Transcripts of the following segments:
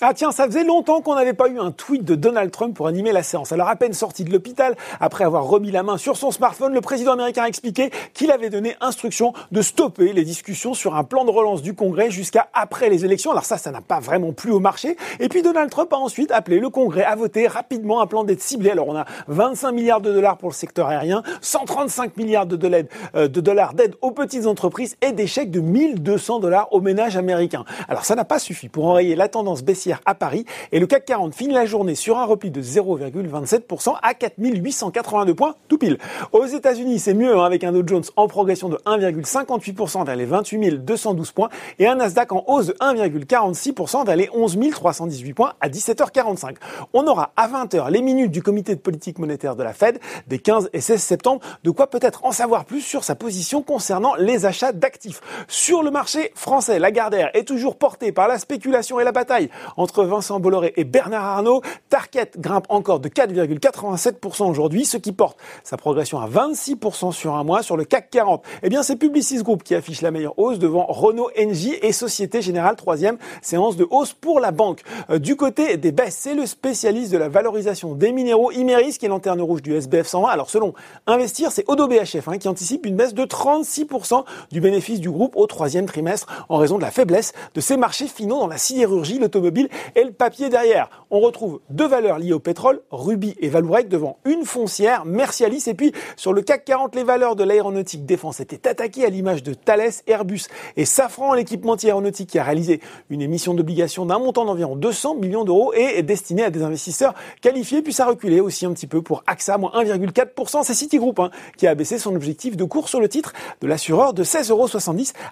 Ah tiens, ça faisait longtemps qu'on n'avait pas eu un tweet de Donald Trump pour animer la séance. Alors à peine sorti de l'hôpital, après avoir remis la main sur son smartphone, le président américain a expliqué qu'il avait donné instruction de stopper les discussions sur un plan de relance du Congrès jusqu'à après les élections. Alors ça, ça n'a pas vraiment plu au marché. Et puis Donald Trump a ensuite appelé le Congrès à voter rapidement un plan d'aide ciblé. Alors on a 25 milliards de dollars pour le secteur aérien, 135 milliards euh, de dollars d'aide aux petites entreprises et des chèques de 1200 dollars aux ménages américains. Alors ça n'a pas suffi pour enrayer la tendance baissière à Paris et le CAC 40 finit la journée sur un repli de 0,27% à 4882 points tout pile. Aux États-Unis, c'est mieux hein, avec un Dow Jones en progression de 1,58% vers les 28 212 points et un Nasdaq en hausse de 1,46% vers les 11 318 points à 17h45. On aura à 20h les minutes du comité de politique monétaire de la Fed des 15 et 16 septembre, de quoi peut-être en savoir plus sur sa position concernant les achats d'actifs. Sur le marché français, la Gardère est toujours portée par la spéculation et la bataille entre Vincent Bolloré et Bernard Arnault. Target grimpe encore de 4,87% aujourd'hui, ce qui porte sa progression à 26% sur un mois. Sur le CAC 40, eh bien, c'est Publicis Group qui affiche la meilleure hausse devant Renault NJ et Société Générale, troisième séance de hausse pour la banque. Euh, du côté des baisses, c'est le spécialiste de la valorisation des minéraux Imeris qui est lanterne rouge du SBF 120. Alors, selon Investir, c'est Odo BHF hein, qui anticipe une baisse de 36% du bénéfice du groupe au troisième trimestre en raison de la faiblesse de ses marchés finaux dans la sidérurgie, l'automobile et le papier derrière. On retrouve deux valeurs liées au pétrole, Ruby et Valourec, devant une foncière, Mercialis. Et puis, sur le CAC 40, les valeurs de l'aéronautique défense étaient attaquées à l'image de Thales, Airbus et Safran, l'équipementier aéronautique qui a réalisé une émission d'obligation d'un montant d'environ 200 millions d'euros et est destiné à des investisseurs qualifiés. Puis ça a reculé aussi un petit peu pour AXA, moins 1,4%. C'est Citigroup hein, qui a baissé son objectif de cours sur le titre de l'assureur de 16,70 euros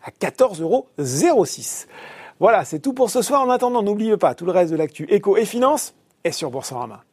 à 14,06 euros. Voilà, c'est tout pour ce soir. En attendant, n'oubliez pas tout le reste de l'actu éco et finance est sur Boursorama.